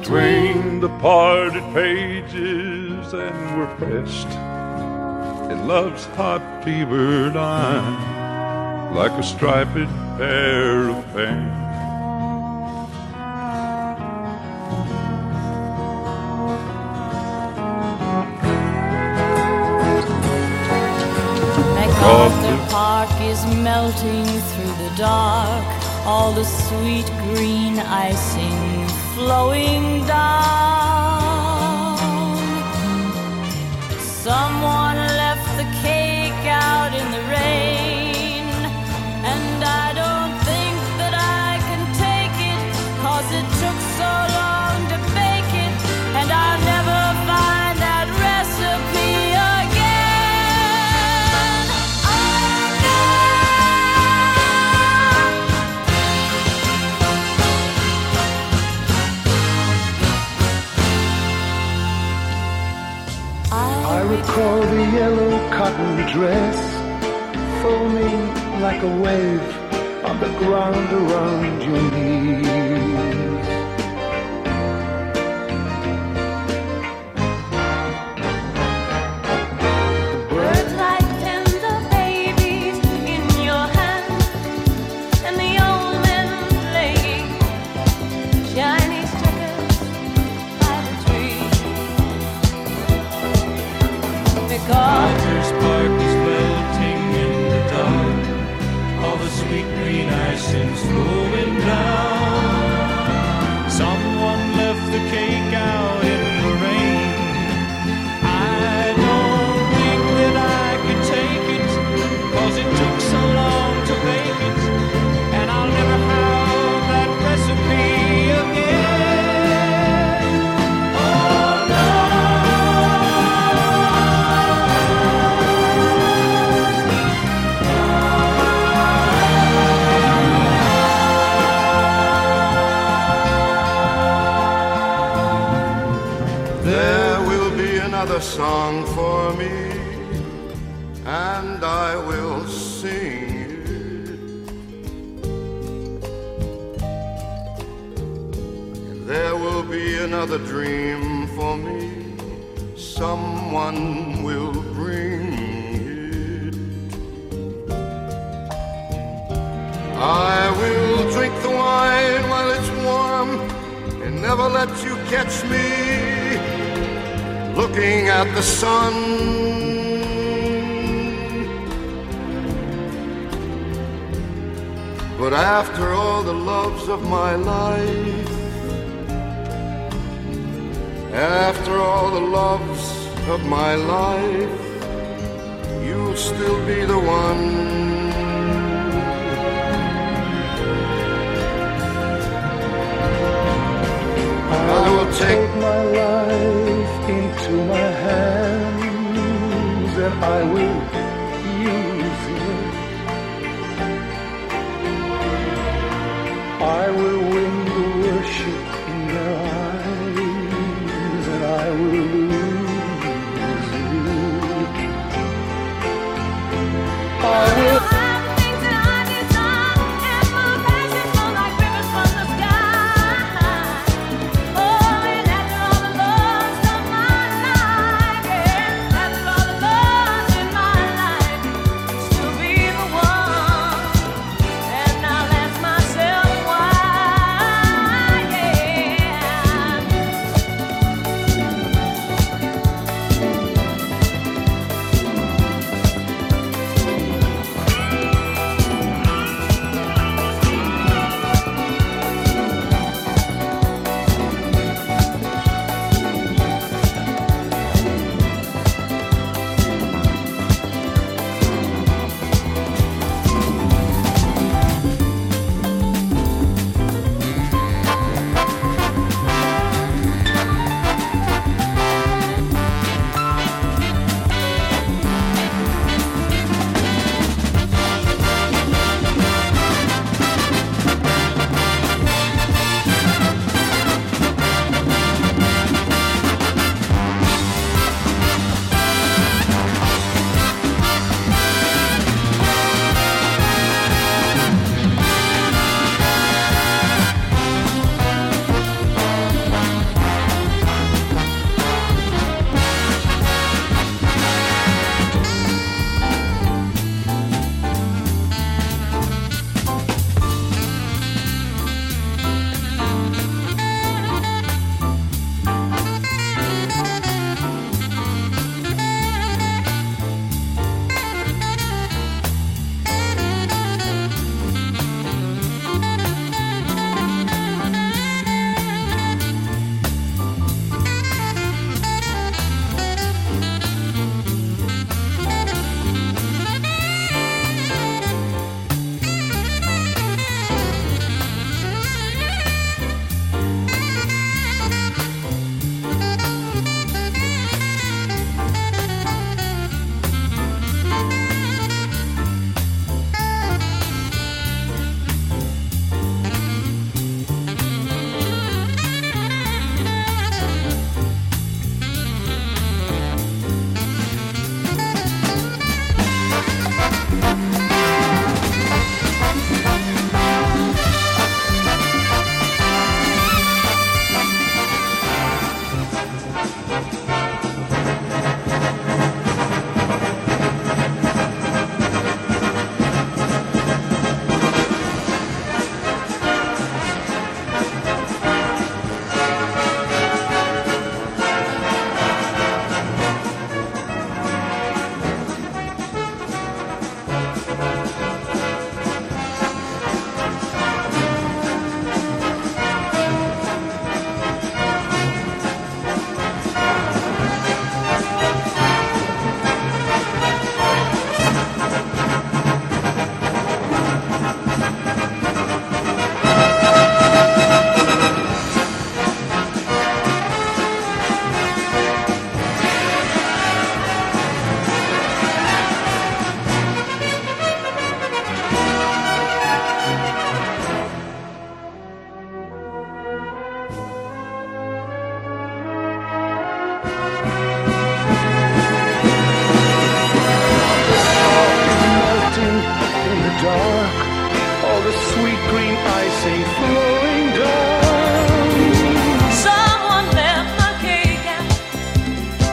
between the parted pages and we're pressed in love's hot fever line like a striped pair of pants. MacArthur Park is melting through the dark, all the sweet green icing flowing down. Cotton dress foaming like a wave on the ground around your knees. Sweet green icing's flowing down. Another dream for me, someone will bring it. I will drink the wine while it's warm and never let you catch me looking at the sun. But after all the loves of my life, after all the loves of my life, you'll still be the one. I will take Take my life into my hands and I will I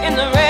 in the rain.